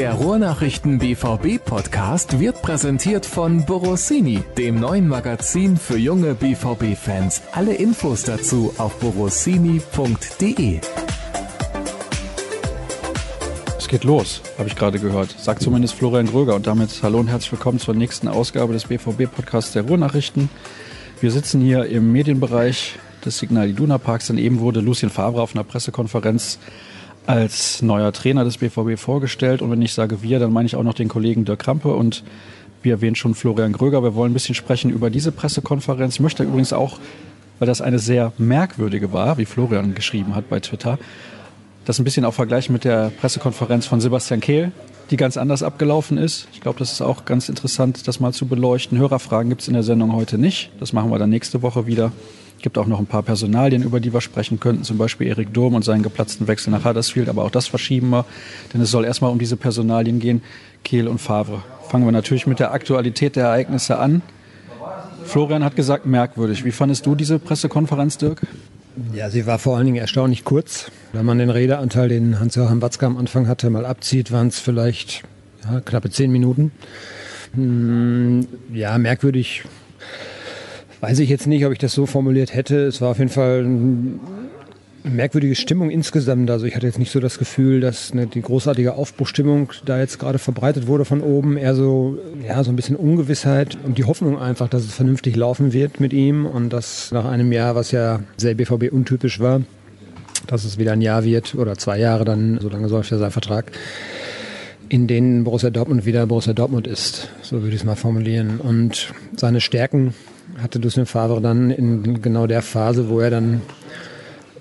Der Ruhrnachrichten BVB Podcast wird präsentiert von Borossini, dem neuen Magazin für junge BVB Fans. Alle Infos dazu auf borossini.de. Es geht los, habe ich gerade gehört. Sagt zumindest Florian Gröger und damit hallo und herzlich willkommen zur nächsten Ausgabe des BVB Podcasts der Ruhrnachrichten. Wir sitzen hier im Medienbereich des Signal Iduna Parks, denn eben wurde Lucien Favre auf einer Pressekonferenz als neuer Trainer des BVB vorgestellt. Und wenn ich sage wir, dann meine ich auch noch den Kollegen Dirk Krampe und wie erwähnt schon Florian Gröger. Wir wollen ein bisschen sprechen über diese Pressekonferenz. Ich möchte übrigens auch, weil das eine sehr merkwürdige war, wie Florian geschrieben hat bei Twitter, das ein bisschen auch vergleichen mit der Pressekonferenz von Sebastian Kehl, die ganz anders abgelaufen ist. Ich glaube, das ist auch ganz interessant, das mal zu beleuchten. Hörerfragen gibt es in der Sendung heute nicht. Das machen wir dann nächste Woche wieder. Es gibt auch noch ein paar Personalien, über die wir sprechen könnten, zum Beispiel Erik Durm und seinen geplatzten Wechsel nach Huddersfield, aber auch das verschieben wir, denn es soll erstmal um diese Personalien gehen, Kehl und Favre. Fangen wir natürlich mit der Aktualität der Ereignisse an. Florian hat gesagt, merkwürdig. Wie fandest du diese Pressekonferenz, Dirk? Ja, sie war vor allen Dingen erstaunlich kurz. Wenn man den Redeanteil, den Hans-Joachim Watzke am Anfang hatte, mal abzieht, waren es vielleicht ja, knappe zehn Minuten. Hm, ja, merkwürdig Weiß ich jetzt nicht, ob ich das so formuliert hätte. Es war auf jeden Fall eine merkwürdige Stimmung insgesamt. Also ich hatte jetzt nicht so das Gefühl, dass eine, die großartige Aufbruchstimmung da jetzt gerade verbreitet wurde von oben. Eher so, ja, so ein bisschen Ungewissheit und die Hoffnung einfach, dass es vernünftig laufen wird mit ihm und dass nach einem Jahr, was ja sehr BVB untypisch war, dass es wieder ein Jahr wird oder zwei Jahre dann, so lange läuft ja sein Vertrag, in denen Borussia Dortmund wieder Borussia Dortmund ist. So würde ich es mal formulieren. Und seine Stärken hatte Lucien Favre dann in genau der Phase, wo er dann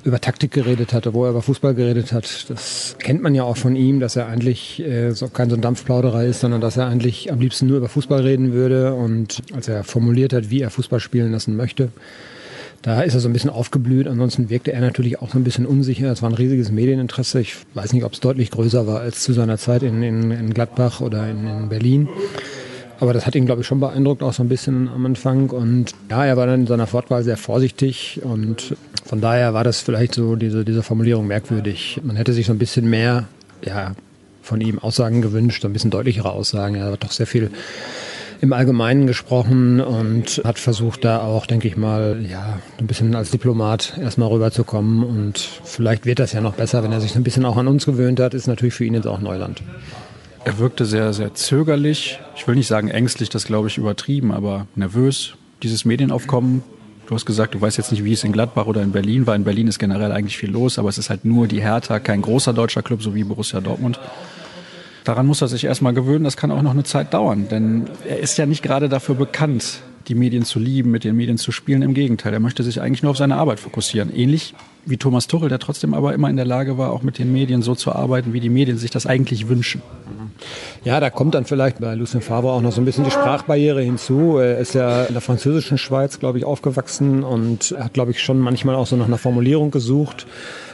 über Taktik geredet hatte, wo er über Fußball geredet hat. Das kennt man ja auch von ihm, dass er eigentlich äh, so kein so ein Dampfplauderer ist, sondern dass er eigentlich am liebsten nur über Fußball reden würde. Und als er formuliert hat, wie er Fußball spielen lassen möchte, da ist er so ein bisschen aufgeblüht. Ansonsten wirkte er natürlich auch so ein bisschen unsicher. Es war ein riesiges Medieninteresse. Ich weiß nicht, ob es deutlich größer war als zu seiner Zeit in, in, in Gladbach oder in, in Berlin. Aber das hat ihn, glaube ich, schon beeindruckt, auch so ein bisschen am Anfang. Und ja, er war dann in seiner Wortwahl sehr vorsichtig und von daher war das vielleicht so diese, diese Formulierung merkwürdig. Man hätte sich so ein bisschen mehr, ja, von ihm Aussagen gewünscht, ein bisschen deutlichere Aussagen. Er hat doch sehr viel im Allgemeinen gesprochen und hat versucht, da auch, denke ich mal, ja, ein bisschen als Diplomat erstmal rüberzukommen. Und vielleicht wird das ja noch besser, wenn er sich ein bisschen auch an uns gewöhnt hat. Ist natürlich für ihn jetzt auch Neuland. Er wirkte sehr, sehr zögerlich. Ich will nicht sagen ängstlich, das glaube ich übertrieben, aber nervös. Dieses Medienaufkommen, du hast gesagt, du weißt jetzt nicht, wie es in Gladbach oder in Berlin war. In Berlin ist generell eigentlich viel los, aber es ist halt nur die Hertha, kein großer deutscher Club, so wie Borussia Dortmund. Daran muss er sich erstmal gewöhnen, das kann auch noch eine Zeit dauern, denn er ist ja nicht gerade dafür bekannt, die Medien zu lieben, mit den Medien zu spielen. Im Gegenteil, er möchte sich eigentlich nur auf seine Arbeit fokussieren. Ähnlich wie Thomas Tuchel, der trotzdem aber immer in der Lage war, auch mit den Medien so zu arbeiten, wie die Medien sich das eigentlich wünschen. Ja, da kommt dann vielleicht bei Lucien Favre auch noch so ein bisschen die Sprachbarriere hinzu. Er ist ja in der französischen Schweiz, glaube ich, aufgewachsen und hat, glaube ich, schon manchmal auch so nach einer Formulierung gesucht.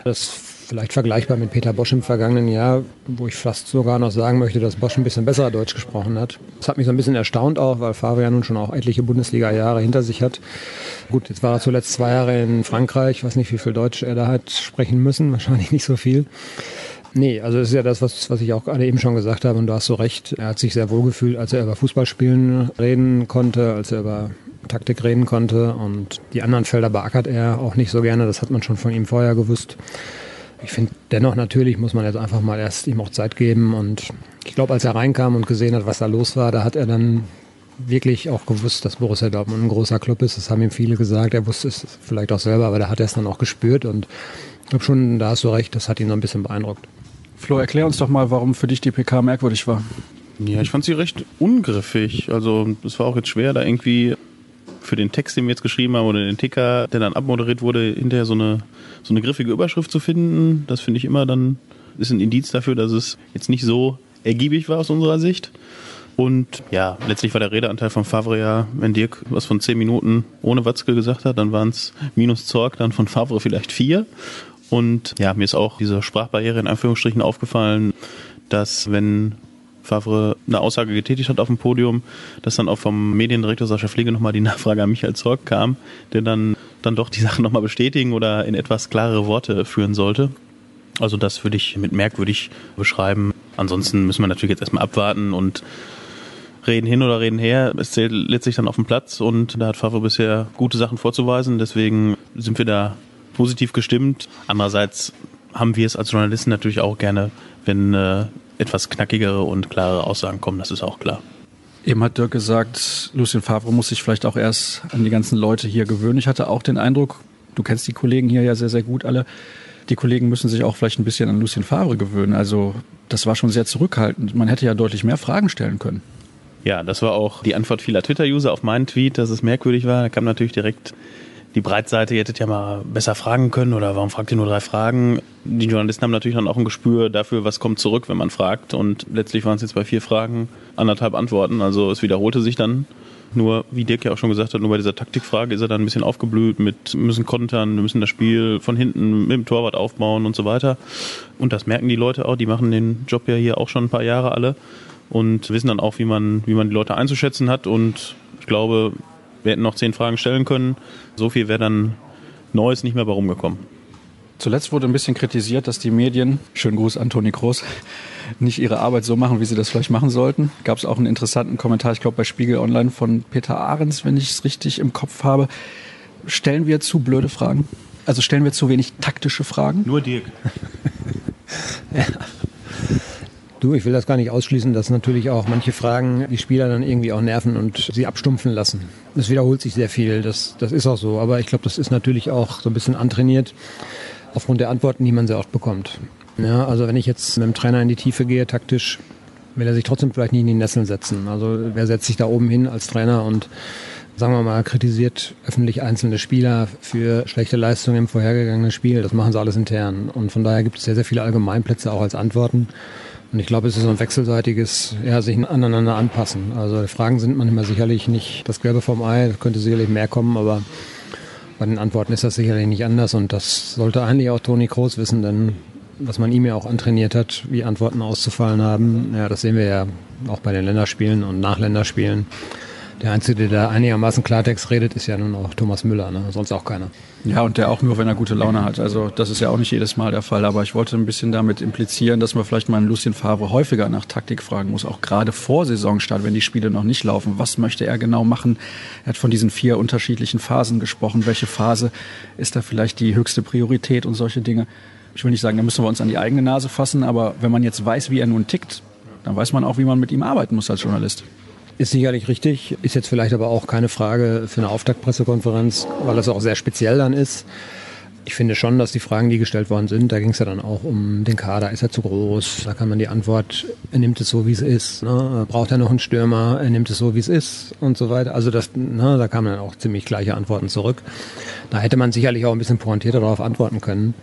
Das vielleicht vergleichbar mit Peter Bosch im vergangenen Jahr, wo ich fast sogar noch sagen möchte, dass Bosch ein bisschen besser Deutsch gesprochen hat. Das hat mich so ein bisschen erstaunt auch, weil ja nun schon auch etliche Bundesliga-Jahre hinter sich hat. Gut, jetzt war er zuletzt zwei Jahre in Frankreich. Ich weiß nicht, wie viel Deutsch er da hat sprechen müssen. Wahrscheinlich nicht so viel. Nee, also es ist ja das, was, was ich auch gerade eben schon gesagt habe und du hast so recht. Er hat sich sehr wohl gefühlt, als er über Fußballspielen reden konnte, als er über Taktik reden konnte und die anderen Felder beackert er auch nicht so gerne. Das hat man schon von ihm vorher gewusst. Ich finde dennoch natürlich muss man jetzt einfach mal erst ihm auch Zeit geben und ich glaube, als er reinkam und gesehen hat, was da los war, da hat er dann wirklich auch gewusst, dass Borussia Dortmund ein großer Club ist. Das haben ihm viele gesagt. Er wusste es vielleicht auch selber, aber da hat er es dann auch gespürt und ich glaube schon, da hast du recht, das hat ihn so ein bisschen beeindruckt. Flo, erklär uns doch mal, warum für dich die PK merkwürdig war. Ja, ich fand sie recht ungriffig. Also es war auch jetzt schwer, da irgendwie für den Text, den wir jetzt geschrieben haben, oder den Ticker, der dann abmoderiert wurde, hinterher so eine, so eine griffige Überschrift zu finden. Das finde ich immer dann, ist ein Indiz dafür, dass es jetzt nicht so ergiebig war aus unserer Sicht. Und ja, letztlich war der Redeanteil von Favre ja, wenn Dirk was von zehn Minuten ohne Watzke gesagt hat, dann waren es minus Zorg, dann von Favre vielleicht vier. Und ja, mir ist auch diese Sprachbarriere in Anführungsstrichen aufgefallen, dass wenn Favre eine Aussage getätigt hat auf dem Podium, dass dann auch vom Mediendirektor Sascha Pflege nochmal die Nachfrage an Michael Zorg kam, der dann, dann doch die Sachen nochmal bestätigen oder in etwas klarere Worte führen sollte. Also das würde ich mit merkwürdig beschreiben. Ansonsten müssen wir natürlich jetzt erstmal abwarten und reden hin oder reden her. Es zählt letztlich dann auf dem Platz und da hat Favre bisher gute Sachen vorzuweisen. Deswegen sind wir da positiv gestimmt. Andererseits haben wir es als Journalisten natürlich auch gerne, wenn äh, etwas knackigere und klarere Aussagen kommen. Das ist auch klar. Eben hat Dirk gesagt, Lucien Favre muss sich vielleicht auch erst an die ganzen Leute hier gewöhnen. Ich hatte auch den Eindruck, du kennst die Kollegen hier ja sehr, sehr gut alle. Die Kollegen müssen sich auch vielleicht ein bisschen an Lucien Favre gewöhnen. Also das war schon sehr zurückhaltend. Man hätte ja deutlich mehr Fragen stellen können. Ja, das war auch die Antwort vieler Twitter-User auf meinen Tweet, dass es merkwürdig war. Da kam natürlich direkt die Breitseite, ihr hättet ja mal besser fragen können oder warum fragt ihr nur drei Fragen? Die Journalisten haben natürlich dann auch ein Gespür dafür, was kommt zurück, wenn man fragt. Und letztlich waren es jetzt bei vier Fragen anderthalb Antworten. Also es wiederholte sich dann. Nur, wie Dirk ja auch schon gesagt hat, nur bei dieser Taktikfrage ist er dann ein bisschen aufgeblüht mit, müssen kontern, wir müssen das Spiel von hinten mit dem Torwart aufbauen und so weiter. Und das merken die Leute auch, die machen den Job ja hier auch schon ein paar Jahre alle und wissen dann auch, wie man, wie man die Leute einzuschätzen hat. Und ich glaube, wir hätten noch zehn Fragen stellen können. So viel wäre dann Neues nicht mehr bei rumgekommen. Zuletzt wurde ein bisschen kritisiert, dass die Medien, schönen Gruß an Toni Kroos, nicht ihre Arbeit so machen, wie sie das vielleicht machen sollten. Gab es auch einen interessanten Kommentar, ich glaube bei Spiegel Online von Peter Ahrens, wenn ich es richtig im Kopf habe. Stellen wir zu blöde Fragen? Also stellen wir zu wenig taktische Fragen? Nur Dirk. ja. Du, ich will das gar nicht ausschließen, dass natürlich auch manche Fragen die Spieler dann irgendwie auch nerven und sie abstumpfen lassen. Das wiederholt sich sehr viel, das, das ist auch so. Aber ich glaube, das ist natürlich auch so ein bisschen antrainiert aufgrund der Antworten, die man sehr oft bekommt. Ja, also wenn ich jetzt mit dem Trainer in die Tiefe gehe, taktisch, will er sich trotzdem vielleicht nicht in die Nesseln setzen. Also wer setzt sich da oben hin als Trainer und sagen wir mal, kritisiert öffentlich einzelne Spieler für schlechte Leistungen im vorhergegangenen Spiel. Das machen sie alles intern. Und von daher gibt es sehr, sehr viele Allgemeinplätze auch als Antworten. Und ich glaube, es ist ein wechselseitiges, ja, sich aneinander anpassen. Also Fragen sind manchmal sicherlich nicht das Gelbe vom Ei, da könnte sicherlich mehr kommen, aber bei den Antworten ist das sicherlich nicht anders und das sollte eigentlich auch Toni Kroos wissen, denn was man ihm ja auch antrainiert hat, wie Antworten auszufallen haben, ja, das sehen wir ja auch bei den Länderspielen und Nachländerspielen. Der Einzige, der da einigermaßen Klartext redet, ist ja nun auch Thomas Müller, ne? sonst auch keiner. Ja, und der auch nur, wenn er gute Laune hat. Also das ist ja auch nicht jedes Mal der Fall. Aber ich wollte ein bisschen damit implizieren, dass man vielleicht mal einen Lucien Favre häufiger nach Taktik fragen muss, auch gerade vor Saisonstart, wenn die Spiele noch nicht laufen. Was möchte er genau machen? Er hat von diesen vier unterschiedlichen Phasen gesprochen. Welche Phase ist da vielleicht die höchste Priorität und solche Dinge? Ich will nicht sagen, da müssen wir uns an die eigene Nase fassen, aber wenn man jetzt weiß, wie er nun tickt, dann weiß man auch, wie man mit ihm arbeiten muss als Journalist. Ist sicherlich richtig, ist jetzt vielleicht aber auch keine Frage für eine Auftaktpressekonferenz, weil das auch sehr speziell dann ist. Ich finde schon, dass die Fragen, die gestellt worden sind, da ging es ja dann auch um den Kader. Ist er zu groß? Da kann man die Antwort, er nimmt es so, wie es ist. Ne? Braucht er noch einen Stürmer? Er nimmt es so, wie es ist und so weiter. Also das, ne, da kamen dann auch ziemlich gleiche Antworten zurück. Da hätte man sicherlich auch ein bisschen pointierter darauf antworten können.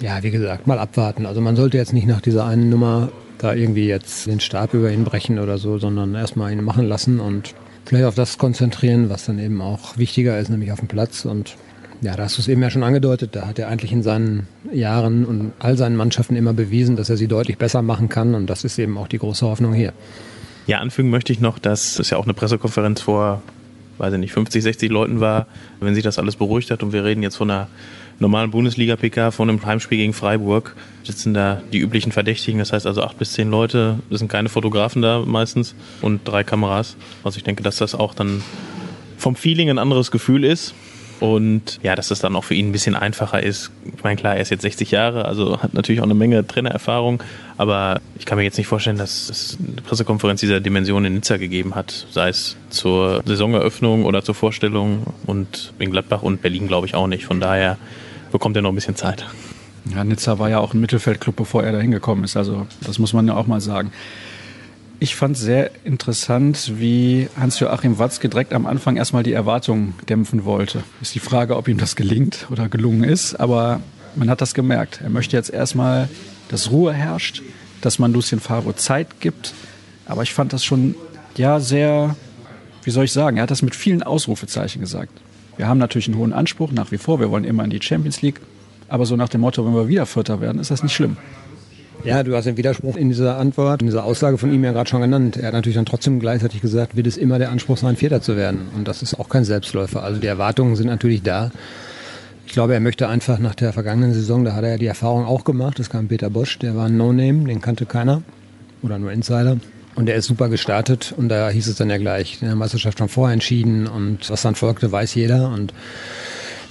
Ja, wie gesagt, mal abwarten. Also man sollte jetzt nicht nach dieser einen Nummer da irgendwie jetzt den Stab über ihn brechen oder so, sondern erstmal ihn machen lassen und vielleicht auf das konzentrieren, was dann eben auch wichtiger ist, nämlich auf dem Platz. Und ja, da hast du es eben ja schon angedeutet, da hat er eigentlich in seinen Jahren und all seinen Mannschaften immer bewiesen, dass er sie deutlich besser machen kann und das ist eben auch die große Hoffnung hier. Ja, anfügen möchte ich noch, dass es ja auch eine Pressekonferenz vor, weiß ich nicht, 50, 60 Leuten war, wenn sich das alles beruhigt hat und wir reden jetzt von einer normalen Bundesliga-PK von einem Heimspiel gegen Freiburg sitzen da die üblichen Verdächtigen, das heißt also acht bis zehn Leute, es sind keine Fotografen da meistens und drei Kameras. Also ich denke, dass das auch dann vom Feeling ein anderes Gefühl ist. Und ja, dass das dann auch für ihn ein bisschen einfacher ist. Ich meine, klar, er ist jetzt 60 Jahre, also hat natürlich auch eine Menge Trainererfahrung, aber ich kann mir jetzt nicht vorstellen, dass es eine Pressekonferenz dieser Dimension in Nizza gegeben hat, sei es zur Saisoneröffnung oder zur Vorstellung und in Gladbach und Berlin glaube ich auch nicht. Von daher bekommt er noch ein bisschen Zeit. Ja, Nizza war ja auch ein Mittelfeldclub, bevor er da hingekommen ist. Also das muss man ja auch mal sagen. Ich fand sehr interessant, wie Hans-Joachim Watzke direkt am Anfang erstmal die Erwartungen dämpfen wollte. Ist die Frage, ob ihm das gelingt oder gelungen ist, aber man hat das gemerkt. Er möchte jetzt erstmal, dass Ruhe herrscht, dass man Lucien Favre Zeit gibt. Aber ich fand das schon, ja, sehr, wie soll ich sagen, er hat das mit vielen Ausrufezeichen gesagt. Wir haben natürlich einen hohen Anspruch nach wie vor. Wir wollen immer in die Champions League. Aber so nach dem Motto, wenn wir wieder Vierter werden, ist das nicht schlimm. Ja, du hast den Widerspruch in dieser Antwort, in dieser Aussage von ihm ja gerade schon genannt. Er hat natürlich dann trotzdem gleichzeitig gesagt, wird es immer der Anspruch sein, Vierter zu werden. Und das ist auch kein Selbstläufer. Also die Erwartungen sind natürlich da. Ich glaube, er möchte einfach nach der vergangenen Saison, da hat er ja die Erfahrung auch gemacht, das kam Peter Bosch, der war ein No-Name, den kannte keiner. oder nur Insider. Und er ist super gestartet und da hieß es dann ja gleich, in der Meisterschaft schon vorher entschieden und was dann folgte, weiß jeder. Und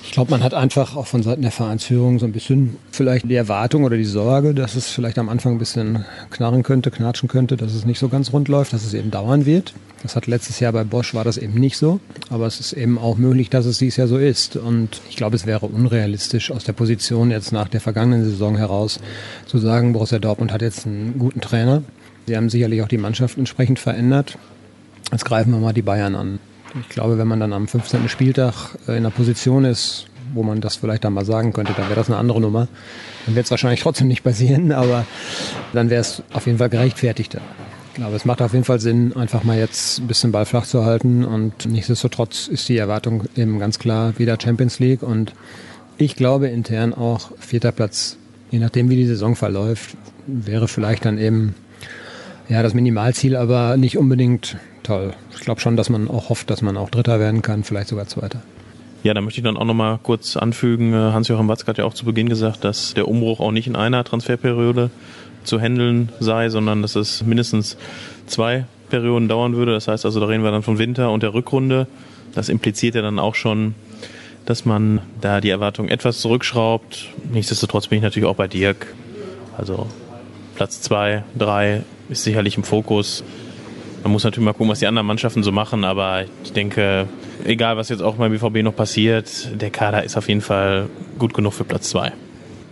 ich glaube, man hat einfach auch von Seiten der Vereinsführung so ein bisschen vielleicht die Erwartung oder die Sorge, dass es vielleicht am Anfang ein bisschen knarren könnte, knatschen könnte, dass es nicht so ganz rund läuft, dass es eben dauern wird. Das hat letztes Jahr bei Bosch war das eben nicht so, aber es ist eben auch möglich, dass es dieses Jahr so ist. Und ich glaube, es wäre unrealistisch aus der Position jetzt nach der vergangenen Saison heraus zu sagen, Borussia Dortmund hat jetzt einen guten Trainer. Sie haben sicherlich auch die Mannschaft entsprechend verändert. Jetzt greifen wir mal die Bayern an. Ich glaube, wenn man dann am 15. Spieltag äh, in einer Position ist, wo man das vielleicht dann mal sagen könnte, dann wäre das eine andere Nummer. Dann wird es wahrscheinlich trotzdem nicht passieren, aber dann wäre es auf jeden Fall gerechtfertigter. Ich glaube, es macht auf jeden Fall Sinn, einfach mal jetzt ein bisschen Ball flach zu halten und nichtsdestotrotz ist die Erwartung eben ganz klar wieder Champions League und ich glaube intern auch vierter Platz, je nachdem wie die Saison verläuft, wäre vielleicht dann eben ja das Minimalziel, aber nicht unbedingt toll. Ich glaube schon, dass man auch hofft, dass man auch Dritter werden kann, vielleicht sogar Zweiter. Ja, da möchte ich dann auch nochmal kurz anfügen, äh, Hans-Joachim Watzke hat ja auch zu Beginn gesagt, dass der Umbruch auch nicht in einer Transferperiode zu handeln sei, sondern dass es mindestens zwei Perioden dauern würde. Das heißt also, da reden wir dann von Winter und der Rückrunde. Das impliziert ja dann auch schon, dass man da die Erwartung etwas zurückschraubt. Nichtsdestotrotz bin ich natürlich auch bei Dirk. Also Platz zwei, drei ist sicherlich im Fokus. Man muss natürlich mal gucken, was die anderen Mannschaften so machen, aber ich denke, egal was jetzt auch beim BVB noch passiert, der Kader ist auf jeden Fall gut genug für Platz zwei.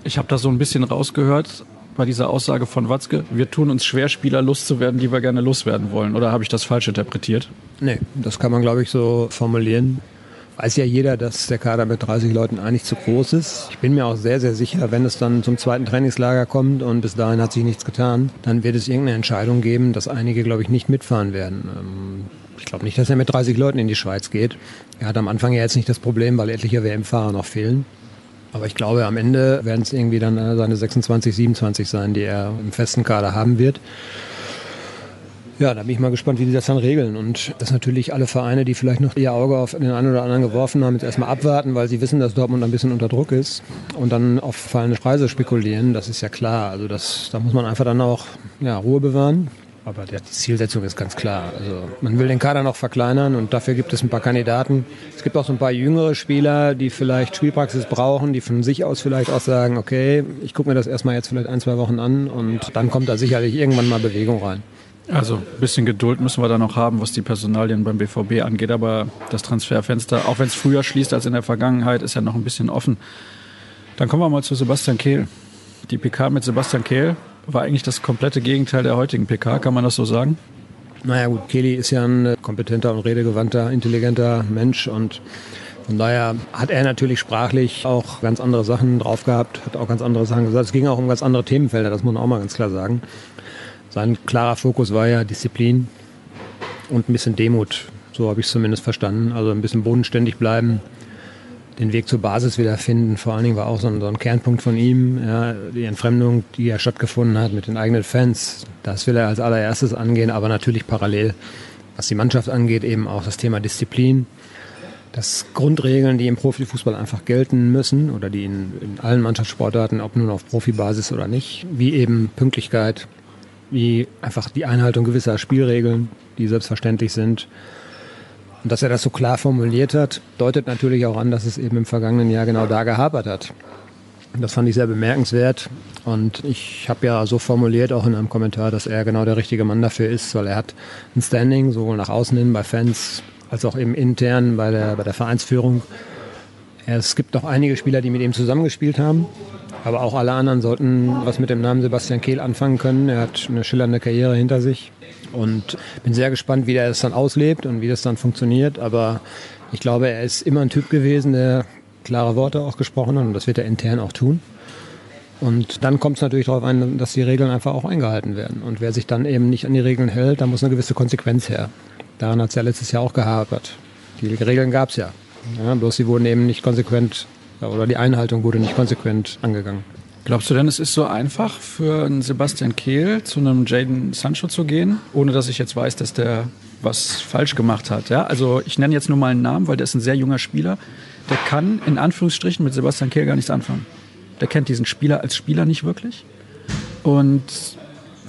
Ich habe da so ein bisschen rausgehört bei dieser Aussage von Watzke, wir tun uns schwer, Spieler loszuwerden, die wir gerne loswerden wollen. Oder habe ich das falsch interpretiert? Nee, das kann man, glaube ich, so formulieren weiß ja jeder, dass der Kader mit 30 Leuten eigentlich zu groß ist. Ich bin mir auch sehr, sehr sicher, wenn es dann zum zweiten Trainingslager kommt und bis dahin hat sich nichts getan, dann wird es irgendeine Entscheidung geben, dass einige, glaube ich, nicht mitfahren werden. Ähm, ich glaube nicht, dass er mit 30 Leuten in die Schweiz geht. Er hat am Anfang ja jetzt nicht das Problem, weil etliche WM-Fahrer noch fehlen. Aber ich glaube, am Ende werden es irgendwie dann seine 26, 27 sein, die er im festen Kader haben wird. Ja, da bin ich mal gespannt, wie die das dann regeln. Und dass natürlich alle Vereine, die vielleicht noch ihr Auge auf den einen oder anderen geworfen haben, jetzt erstmal abwarten, weil sie wissen, dass Dortmund ein bisschen unter Druck ist und dann auf fallende Preise spekulieren, das ist ja klar. Also das, da muss man einfach dann auch ja, Ruhe bewahren. Aber die Zielsetzung ist ganz klar. Also man will den Kader noch verkleinern und dafür gibt es ein paar Kandidaten. Es gibt auch so ein paar jüngere Spieler, die vielleicht Spielpraxis brauchen, die von sich aus vielleicht auch sagen, okay, ich gucke mir das erstmal jetzt vielleicht ein, zwei Wochen an und dann kommt da sicherlich irgendwann mal Bewegung rein. Also ein bisschen Geduld müssen wir da noch haben, was die Personalien beim BVB angeht. Aber das Transferfenster, auch wenn es früher schließt als in der Vergangenheit, ist ja noch ein bisschen offen. Dann kommen wir mal zu Sebastian Kehl. Die PK mit Sebastian Kehl war eigentlich das komplette Gegenteil der heutigen PK, kann man das so sagen? Naja gut, Kelly ist ja ein kompetenter und redegewandter, intelligenter Mensch und von daher hat er natürlich sprachlich auch ganz andere Sachen drauf gehabt, hat auch ganz andere Sachen gesagt. Es ging auch um ganz andere Themenfelder, das muss man auch mal ganz klar sagen. Sein klarer Fokus war ja Disziplin und ein bisschen Demut. So habe ich es zumindest verstanden. Also ein bisschen bodenständig bleiben, den Weg zur Basis wiederfinden. Vor allen Dingen war auch so ein, so ein Kernpunkt von ihm, ja, die Entfremdung, die ja stattgefunden hat mit den eigenen Fans. Das will er als allererstes angehen, aber natürlich parallel, was die Mannschaft angeht, eben auch das Thema Disziplin. Das Grundregeln, die im Profifußball einfach gelten müssen oder die in, in allen Mannschaftssportarten, ob nun auf Profibasis oder nicht, wie eben Pünktlichkeit, wie einfach die Einhaltung gewisser Spielregeln, die selbstverständlich sind. Und dass er das so klar formuliert hat, deutet natürlich auch an, dass es eben im vergangenen Jahr genau da gehapert hat. Das fand ich sehr bemerkenswert. Und ich habe ja so formuliert, auch in einem Kommentar, dass er genau der richtige Mann dafür ist, weil er hat ein Standing, sowohl nach außen hin bei Fans als auch eben intern bei der, bei der Vereinsführung. Es gibt noch einige Spieler, die mit ihm zusammengespielt haben. Aber auch alle anderen sollten was mit dem Namen Sebastian Kehl anfangen können. Er hat eine schillernde Karriere hinter sich und bin sehr gespannt, wie er es dann auslebt und wie das dann funktioniert. Aber ich glaube, er ist immer ein Typ gewesen, der klare Worte auch gesprochen hat und das wird er intern auch tun. Und dann kommt es natürlich darauf an, dass die Regeln einfach auch eingehalten werden. Und wer sich dann eben nicht an die Regeln hält, da muss eine gewisse Konsequenz her. Daran hat es ja letztes Jahr auch gehapert. Die Regeln gab es ja. ja. Bloß sie wurden eben nicht konsequent oder die Einhaltung wurde nicht konsequent angegangen. Glaubst du denn, es ist so einfach für einen Sebastian Kehl zu einem Jaden Sancho zu gehen, ohne dass ich jetzt weiß, dass der was falsch gemacht hat? Ja? Also ich nenne jetzt nur mal einen Namen, weil der ist ein sehr junger Spieler. Der kann in Anführungsstrichen mit Sebastian Kehl gar nichts anfangen. Der kennt diesen Spieler als Spieler nicht wirklich. Und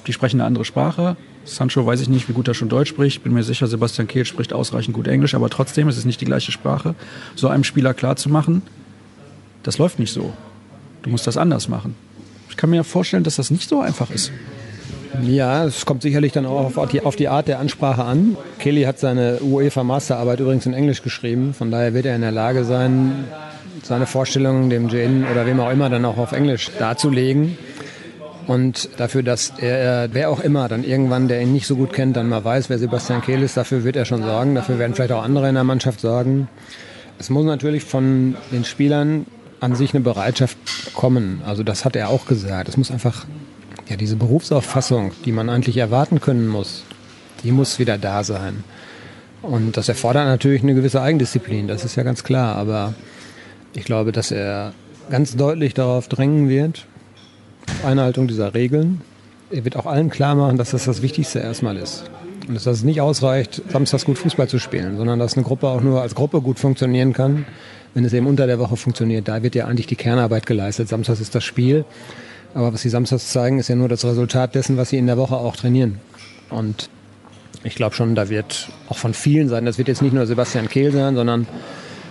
Die sprechen eine andere Sprache. Sancho weiß ich nicht, wie gut er schon Deutsch spricht. Bin mir sicher, Sebastian Kehl spricht ausreichend gut Englisch, aber trotzdem ist es nicht die gleiche Sprache. So einem Spieler klarzumachen, das läuft nicht so. Du musst das anders machen. Ich kann mir vorstellen, dass das nicht so einfach ist. Ja, es kommt sicherlich dann auch auf die, auf die Art der Ansprache an. Kelly hat seine UEFA Masterarbeit übrigens in Englisch geschrieben. Von daher wird er in der Lage sein, seine Vorstellungen dem Jane oder wem auch immer dann auch auf Englisch darzulegen. Und dafür, dass er, wer auch immer dann irgendwann, der ihn nicht so gut kennt, dann mal weiß, wer Sebastian Kehl ist, dafür wird er schon sorgen. Dafür werden vielleicht auch andere in der Mannschaft sorgen. Es muss natürlich von den Spielern an sich eine Bereitschaft kommen. Also das hat er auch gesagt. Es muss einfach ja, diese Berufsauffassung, die man eigentlich erwarten können muss, die muss wieder da sein. Und das erfordert natürlich eine gewisse Eigendisziplin, das ist ja ganz klar. Aber ich glaube, dass er ganz deutlich darauf drängen wird, Einhaltung dieser Regeln. Er wird auch allen klar machen, dass das das Wichtigste erstmal ist. Und dass es nicht ausreicht, samstags gut Fußball zu spielen, sondern dass eine Gruppe auch nur als Gruppe gut funktionieren kann, wenn es eben unter der Woche funktioniert. Da wird ja eigentlich die Kernarbeit geleistet. Samstags ist das Spiel. Aber was sie samstags zeigen, ist ja nur das Resultat dessen, was sie in der Woche auch trainieren. Und ich glaube schon, da wird auch von vielen sein, das wird jetzt nicht nur Sebastian Kehl sein, sondern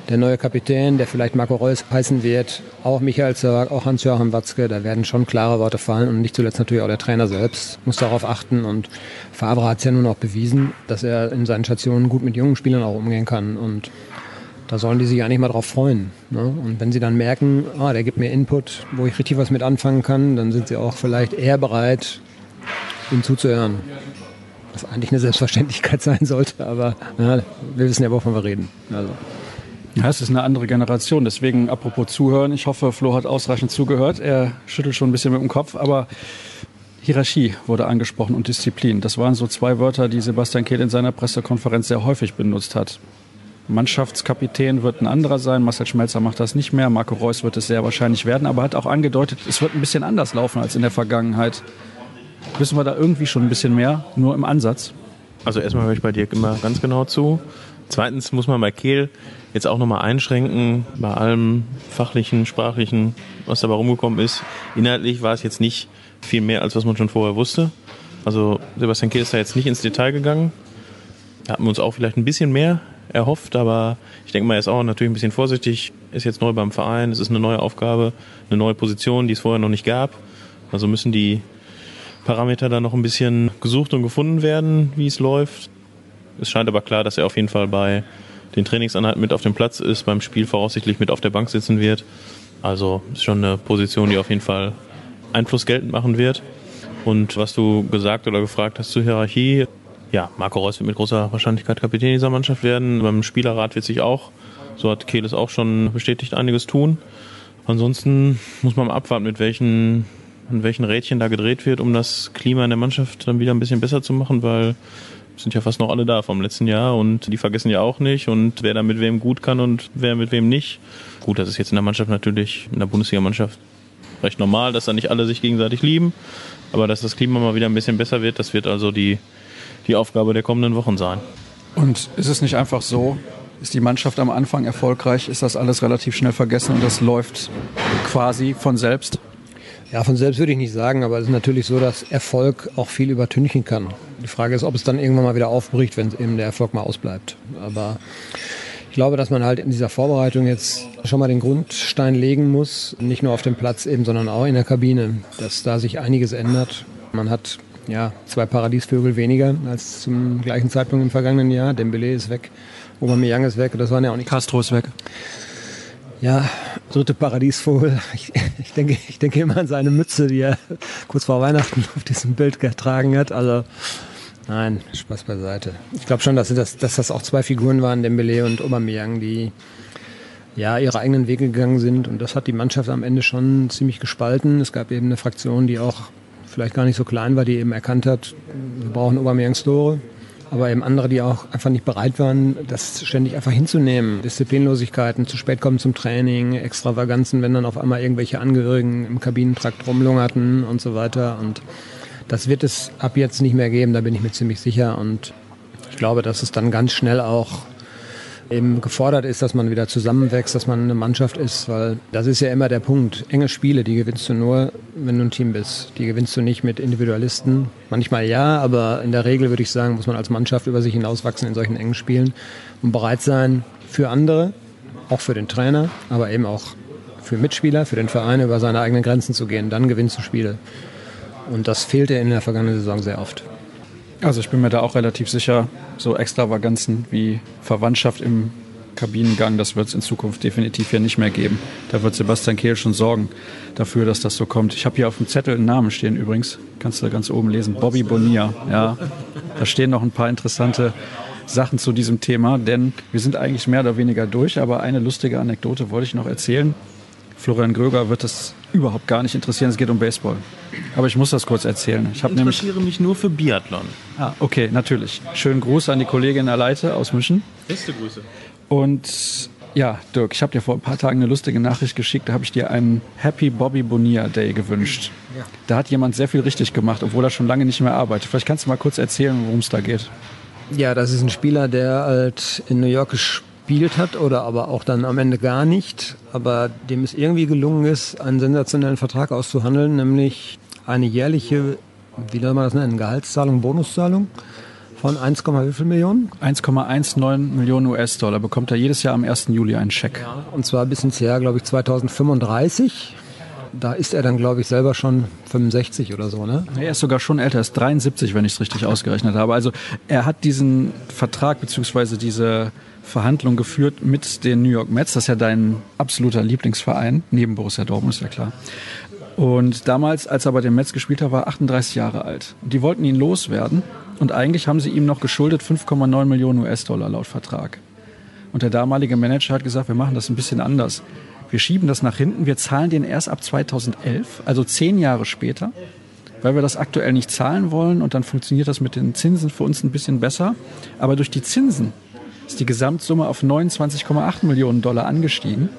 der neue Kapitän, der vielleicht Marco Reus heißen wird, auch Michael Zerwag, auch Hans-Joachim Watzke, da werden schon klare Worte fallen und nicht zuletzt natürlich auch der Trainer selbst muss darauf achten und Favre hat es ja nun auch bewiesen, dass er in seinen Stationen gut mit jungen Spielern auch umgehen kann und da sollen die sich eigentlich mal drauf freuen. Ne? Und wenn sie dann merken, ah, der gibt mir Input, wo ich richtig was mit anfangen kann, dann sind sie auch vielleicht eher bereit, ihm zuzuhören. Was eigentlich eine Selbstverständlichkeit sein sollte, aber ja, wir wissen ja, wovon wir reden. Also. Ja, es ist eine andere Generation. Deswegen, apropos Zuhören, ich hoffe, Flo hat ausreichend zugehört. Er schüttelt schon ein bisschen mit dem Kopf, aber Hierarchie wurde angesprochen und Disziplin. Das waren so zwei Wörter, die Sebastian Kehl in seiner Pressekonferenz sehr häufig benutzt hat. Mannschaftskapitän wird ein anderer sein. Marcel Schmelzer macht das nicht mehr. Marco Reus wird es sehr wahrscheinlich werden, aber hat auch angedeutet, es wird ein bisschen anders laufen als in der Vergangenheit. Wissen wir da irgendwie schon ein bisschen mehr, nur im Ansatz? Also erstmal höre ich bei dir immer ganz genau zu. Zweitens muss man bei Kehl jetzt auch nochmal einschränken, bei allem fachlichen, sprachlichen, was dabei rumgekommen ist. Inhaltlich war es jetzt nicht viel mehr, als was man schon vorher wusste. Also Sebastian Kehl ist da jetzt nicht ins Detail gegangen. Da hatten wir uns auch vielleicht ein bisschen mehr erhofft, aber ich denke mal, er ist auch natürlich ein bisschen vorsichtig, ist jetzt neu beim Verein, es ist eine neue Aufgabe, eine neue Position, die es vorher noch nicht gab. Also müssen die Parameter da noch ein bisschen gesucht und gefunden werden, wie es läuft. Es scheint aber klar, dass er auf jeden Fall bei den Trainingsanheiten mit auf dem Platz ist, beim Spiel voraussichtlich mit auf der Bank sitzen wird. Also ist schon eine Position, die auf jeden Fall Einfluss geltend machen wird. Und was du gesagt oder gefragt hast zur Hierarchie, ja, Marco Reus wird mit großer Wahrscheinlichkeit Kapitän dieser Mannschaft werden. Beim Spielerrat wird sich auch, so hat Kehles auch schon bestätigt, einiges tun. Ansonsten muss man mal abwarten, mit welchen, an welchen Rädchen da gedreht wird, um das Klima in der Mannschaft dann wieder ein bisschen besser zu machen, weil sind ja fast noch alle da vom letzten Jahr und die vergessen ja auch nicht und wer da mit wem gut kann und wer mit wem nicht. Gut, das ist jetzt in der Mannschaft natürlich, in der Bundesliga-Mannschaft recht normal, dass da nicht alle sich gegenseitig lieben, aber dass das Klima mal wieder ein bisschen besser wird, das wird also die die Aufgabe der kommenden Wochen sein. Und ist es nicht einfach so, ist die Mannschaft am Anfang erfolgreich, ist das alles relativ schnell vergessen und das läuft quasi von selbst? Ja, von selbst würde ich nicht sagen, aber es ist natürlich so, dass Erfolg auch viel übertünchen kann. Die Frage ist, ob es dann irgendwann mal wieder aufbricht, wenn eben der Erfolg mal ausbleibt. Aber ich glaube, dass man halt in dieser Vorbereitung jetzt schon mal den Grundstein legen muss, nicht nur auf dem Platz eben, sondern auch in der Kabine, dass da sich einiges ändert. Man hat ja, zwei Paradiesvögel weniger als zum gleichen Zeitpunkt im vergangenen Jahr. Dembele ist weg, Aubameyang ist weg, das waren ja auch nicht... Castro ist weg. Ja, dritte Paradiesvogel. Ich, ich, denke, ich denke immer an seine Mütze, die er kurz vor Weihnachten auf diesem Bild getragen hat. Also nein, Spaß beiseite. Ich glaube schon, dass das, dass das auch zwei Figuren waren, Dembele und Aubameyang, die ja ihre eigenen Wege gegangen sind. Und das hat die Mannschaft am Ende schon ziemlich gespalten. Es gab eben eine Fraktion, die auch vielleicht gar nicht so klein war, die eben erkannt hat, wir brauchen Aubameyangs Tore. Aber eben andere, die auch einfach nicht bereit waren, das ständig einfach hinzunehmen. Disziplinlosigkeiten, zu spät kommen zum Training, Extravaganzen, wenn dann auf einmal irgendwelche Angehörigen im Kabinentrakt rumlungerten und so weiter. Und das wird es ab jetzt nicht mehr geben, da bin ich mir ziemlich sicher. Und ich glaube, dass es dann ganz schnell auch eben gefordert ist, dass man wieder zusammenwächst, dass man eine Mannschaft ist, weil das ist ja immer der Punkt. Enge Spiele, die gewinnst du nur, wenn du ein Team bist. Die gewinnst du nicht mit Individualisten. Manchmal ja, aber in der Regel würde ich sagen, muss man als Mannschaft über sich hinauswachsen in solchen engen Spielen und bereit sein für andere, auch für den Trainer, aber eben auch für Mitspieler, für den Verein über seine eigenen Grenzen zu gehen. Dann gewinnst du Spiele. Und das fehlte in der vergangenen Saison sehr oft. Also ich bin mir da auch relativ sicher, so Extravaganzen wie Verwandtschaft im Kabinengang, das wird es in Zukunft definitiv ja nicht mehr geben. Da wird Sebastian Kehl schon sorgen dafür, dass das so kommt. Ich habe hier auf dem Zettel einen Namen stehen übrigens, kannst du ganz oben lesen, Bobby Bonilla. Ja, da stehen noch ein paar interessante Sachen zu diesem Thema, denn wir sind eigentlich mehr oder weniger durch, aber eine lustige Anekdote wollte ich noch erzählen. Florian Gröger wird das überhaupt gar nicht interessieren. Es geht um Baseball. Aber ich muss das kurz erzählen. Ich interessiere nämlich, mich nur für Biathlon. Ah, okay, natürlich. Schönen Gruß an die Kollegin Aleite aus München. Beste Grüße. Und ja, Dirk, ich habe dir vor ein paar Tagen eine lustige Nachricht geschickt. Da habe ich dir einen Happy Bobby Bonilla Day gewünscht. Ja. Da hat jemand sehr viel richtig gemacht, obwohl er schon lange nicht mehr arbeitet. Vielleicht kannst du mal kurz erzählen, worum es da geht. Ja, das ist ein Spieler, der halt in New York gespielt gespielt hat oder aber auch dann am Ende gar nicht, aber dem es irgendwie gelungen ist, einen sensationellen Vertrag auszuhandeln, nämlich eine jährliche, wie soll man das nennen, Gehaltszahlung, Bonuszahlung von 1, wie viel Millionen? 1,19 Millionen US-Dollar bekommt er jedes Jahr am 1. Juli einen Scheck. Ja, und zwar bis ins Jahr, glaube ich, 2035 da ist er dann, glaube ich, selber schon 65 oder so, ne? Er ist sogar schon älter, er ist 73, wenn ich es richtig ausgerechnet habe. Also er hat diesen Vertrag bzw. diese Verhandlungen geführt mit den New York Mets. Das ist ja dein absoluter Lieblingsverein, neben Borussia Dortmund, ist ja klar. Und damals, als er bei den Mets gespielt hat, war er 38 Jahre alt. Die wollten ihn loswerden. Und eigentlich haben sie ihm noch geschuldet 5,9 Millionen US-Dollar laut Vertrag. Und der damalige Manager hat gesagt, wir machen das ein bisschen anders. Wir schieben das nach hinten, wir zahlen den erst ab 2011, also zehn Jahre später, weil wir das aktuell nicht zahlen wollen und dann funktioniert das mit den Zinsen für uns ein bisschen besser. Aber durch die Zinsen ist die Gesamtsumme auf 29,8 Millionen Dollar angestiegen.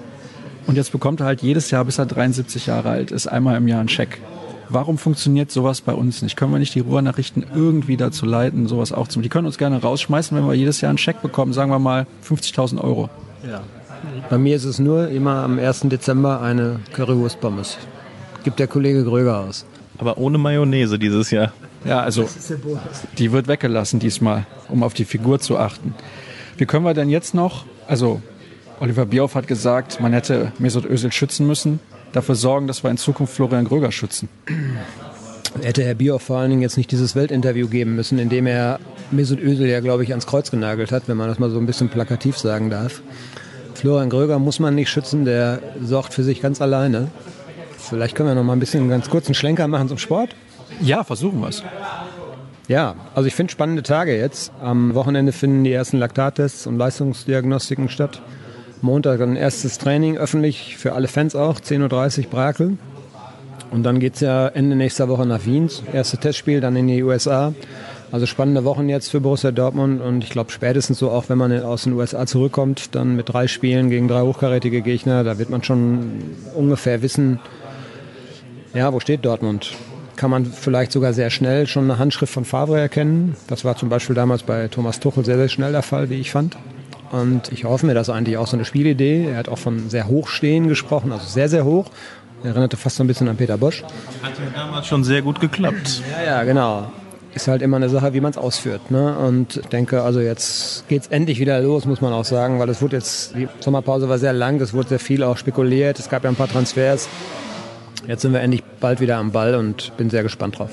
Und jetzt bekommt er halt jedes Jahr, bis er 73 Jahre alt ist, einmal im Jahr einen Scheck. Warum funktioniert sowas bei uns nicht? Können wir nicht die Ruhrnachrichten irgendwie dazu leiten, sowas auch zu machen? Die können uns gerne rausschmeißen, wenn wir jedes Jahr einen Scheck bekommen, sagen wir mal 50.000 Euro. Ja. Bei mir ist es nur immer am 1. Dezember eine Currywurst-Pommes. Gibt der Kollege Gröger aus. Aber ohne Mayonnaise dieses Jahr. Ja, also die wird weggelassen diesmal, um auf die Figur zu achten. Wie können wir denn jetzt noch, also Oliver Bierhoff hat gesagt, man hätte Mesut Özil schützen müssen, dafür sorgen, dass wir in Zukunft Florian Gröger schützen. Hätte Herr Bierhoff vor allen Dingen jetzt nicht dieses Weltinterview geben müssen, in dem er Mesut Özil ja, glaube ich, ans Kreuz genagelt hat, wenn man das mal so ein bisschen plakativ sagen darf. Florian Gröger muss man nicht schützen, der sorgt für sich ganz alleine. Vielleicht können wir noch mal ein bisschen einen ganz kurzen Schlenker machen zum Sport. Ja, versuchen wir es. Ja, also ich finde spannende Tage jetzt. Am Wochenende finden die ersten Laktattests und Leistungsdiagnostiken statt. Montag ein erstes Training öffentlich für alle Fans auch, 10.30 Uhr Brakel. Und dann geht es ja Ende nächster Woche nach Wien. Erste Testspiel, dann in die USA. Also spannende Wochen jetzt für Borussia Dortmund und ich glaube spätestens so auch, wenn man aus den USA zurückkommt, dann mit drei Spielen gegen drei hochkarätige Gegner, da wird man schon ungefähr wissen, ja, wo steht Dortmund? kann man vielleicht sogar sehr schnell schon eine Handschrift von Favre erkennen. Das war zum Beispiel damals bei Thomas Tuchel sehr, sehr schnell der Fall, wie ich fand. Und ich hoffe mir, dass eigentlich auch so eine Spielidee, er hat auch von sehr hoch stehen gesprochen, also sehr, sehr hoch. Erinnerte fast so ein bisschen an Peter Bosch. Hat ja damals schon sehr gut geklappt. Ja, ja, genau. Ist halt immer eine Sache, wie man es ausführt. Ne? Und ich denke, also jetzt geht es endlich wieder los, muss man auch sagen, weil es wurde jetzt, die Sommerpause war sehr lang, es wurde sehr viel auch spekuliert, es gab ja ein paar Transfers. Jetzt sind wir endlich bald wieder am Ball und bin sehr gespannt drauf.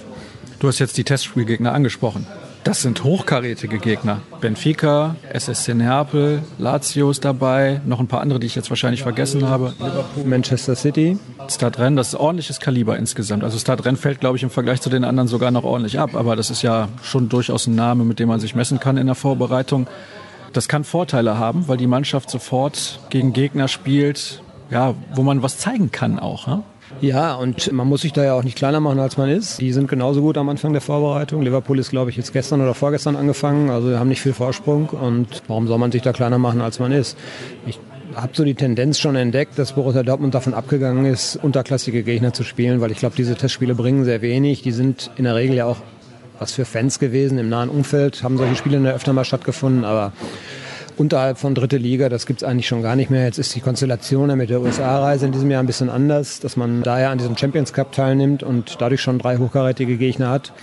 Du hast jetzt die Testspielgegner angesprochen. Das sind hochkarätige Gegner. Benfica, SSC Neapel, Lazio ist dabei, noch ein paar andere, die ich jetzt wahrscheinlich vergessen habe. Liverpool, Manchester City. Stadren, das ist ordentliches Kaliber insgesamt. Also Stadren fällt, glaube ich, im Vergleich zu den anderen sogar noch ordentlich ab. Aber das ist ja schon durchaus ein Name, mit dem man sich messen kann in der Vorbereitung. Das kann Vorteile haben, weil die Mannschaft sofort gegen Gegner spielt, ja, wo man was zeigen kann auch. Ne? Ja, und man muss sich da ja auch nicht kleiner machen, als man ist. Die sind genauso gut am Anfang der Vorbereitung. Liverpool ist, glaube ich, jetzt gestern oder vorgestern angefangen. Also wir haben nicht viel Vorsprung. Und warum soll man sich da kleiner machen, als man ist? Ich habe so die Tendenz schon entdeckt, dass Borussia Dortmund davon abgegangen ist, unterklassige Gegner zu spielen, weil ich glaube, diese Testspiele bringen sehr wenig. Die sind in der Regel ja auch was für Fans gewesen. Im nahen Umfeld haben solche Spiele öfter mal stattgefunden, aber unterhalb von dritte Liga, das gibt es eigentlich schon gar nicht mehr. Jetzt ist die Konstellation mit der USA-Reise in diesem Jahr ein bisschen anders, dass man daher an diesem Champions Cup teilnimmt und dadurch schon drei hochkarätige Gegner hat.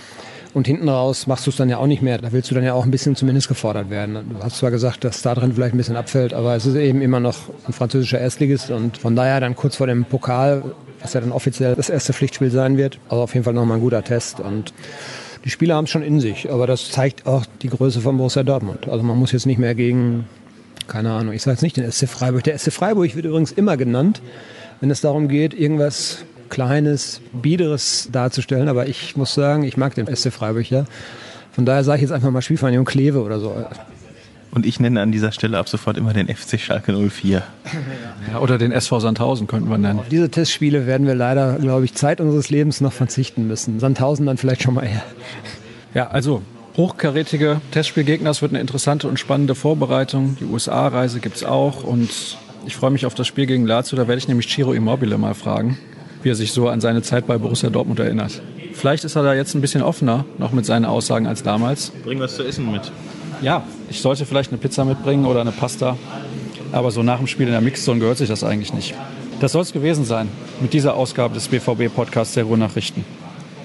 Und hinten raus machst du es dann ja auch nicht mehr. Da willst du dann ja auch ein bisschen zumindest gefordert werden. Du hast zwar gesagt, dass da drin vielleicht ein bisschen abfällt, aber es ist eben immer noch ein französischer Erstligist und von daher dann kurz vor dem Pokal, was ja dann offiziell das erste Pflichtspiel sein wird, aber auf jeden Fall nochmal ein guter Test und die Spieler haben es schon in sich, aber das zeigt auch die Größe von Borussia Dortmund. Also man muss jetzt nicht mehr gegen, keine Ahnung, ich sage jetzt nicht den SC Freiburg. Der SC Freiburg wird übrigens immer genannt, wenn es darum geht, irgendwas Kleines, Biederes darzustellen. Aber ich muss sagen, ich mag den SC Freiburg ja. Von daher sage ich jetzt einfach mal Spielvereinigung Kleve oder so. Und ich nenne an dieser Stelle ab sofort immer den FC Schalke 04. Ja, oder den SV Sandhausen könnten wir nennen. Auf diese Testspiele werden wir leider, glaube ich, Zeit unseres Lebens noch verzichten müssen. Sandhausen dann vielleicht schon mal eher. Ja, also hochkarätige Testspielgegner. Es wird eine interessante und spannende Vorbereitung. Die USA-Reise gibt es auch. Und ich freue mich auf das Spiel gegen Lazio. Da werde ich nämlich Ciro Immobile mal fragen, wie er sich so an seine Zeit bei Borussia Dortmund erinnert. Vielleicht ist er da jetzt ein bisschen offener noch mit seinen Aussagen als damals. Bring was zu essen mit. Ja, ich sollte vielleicht eine Pizza mitbringen oder eine Pasta. Aber so nach dem Spiel in der Mixzone gehört sich das eigentlich nicht. Das soll es gewesen sein mit dieser Ausgabe des BVB-Podcasts der Ruhrnachrichten.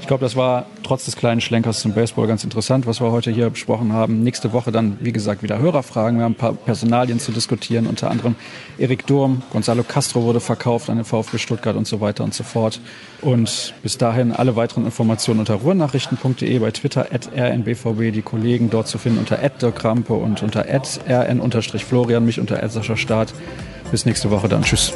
Ich glaube, das war trotz des kleinen Schlenkers zum Baseball ganz interessant, was wir heute hier besprochen haben. Nächste Woche dann, wie gesagt, wieder Hörerfragen. Wir haben ein paar Personalien zu diskutieren, unter anderem Erik Durm, Gonzalo Castro wurde verkauft an den VfB Stuttgart und so weiter und so fort. Und bis dahin alle weiteren Informationen unter ruhrnachrichten.de, bei Twitter at rnbvb, die Kollegen dort zu finden unter Krampe und unter rn-florian, mich unter Sascha Start. Bis nächste Woche dann. Tschüss.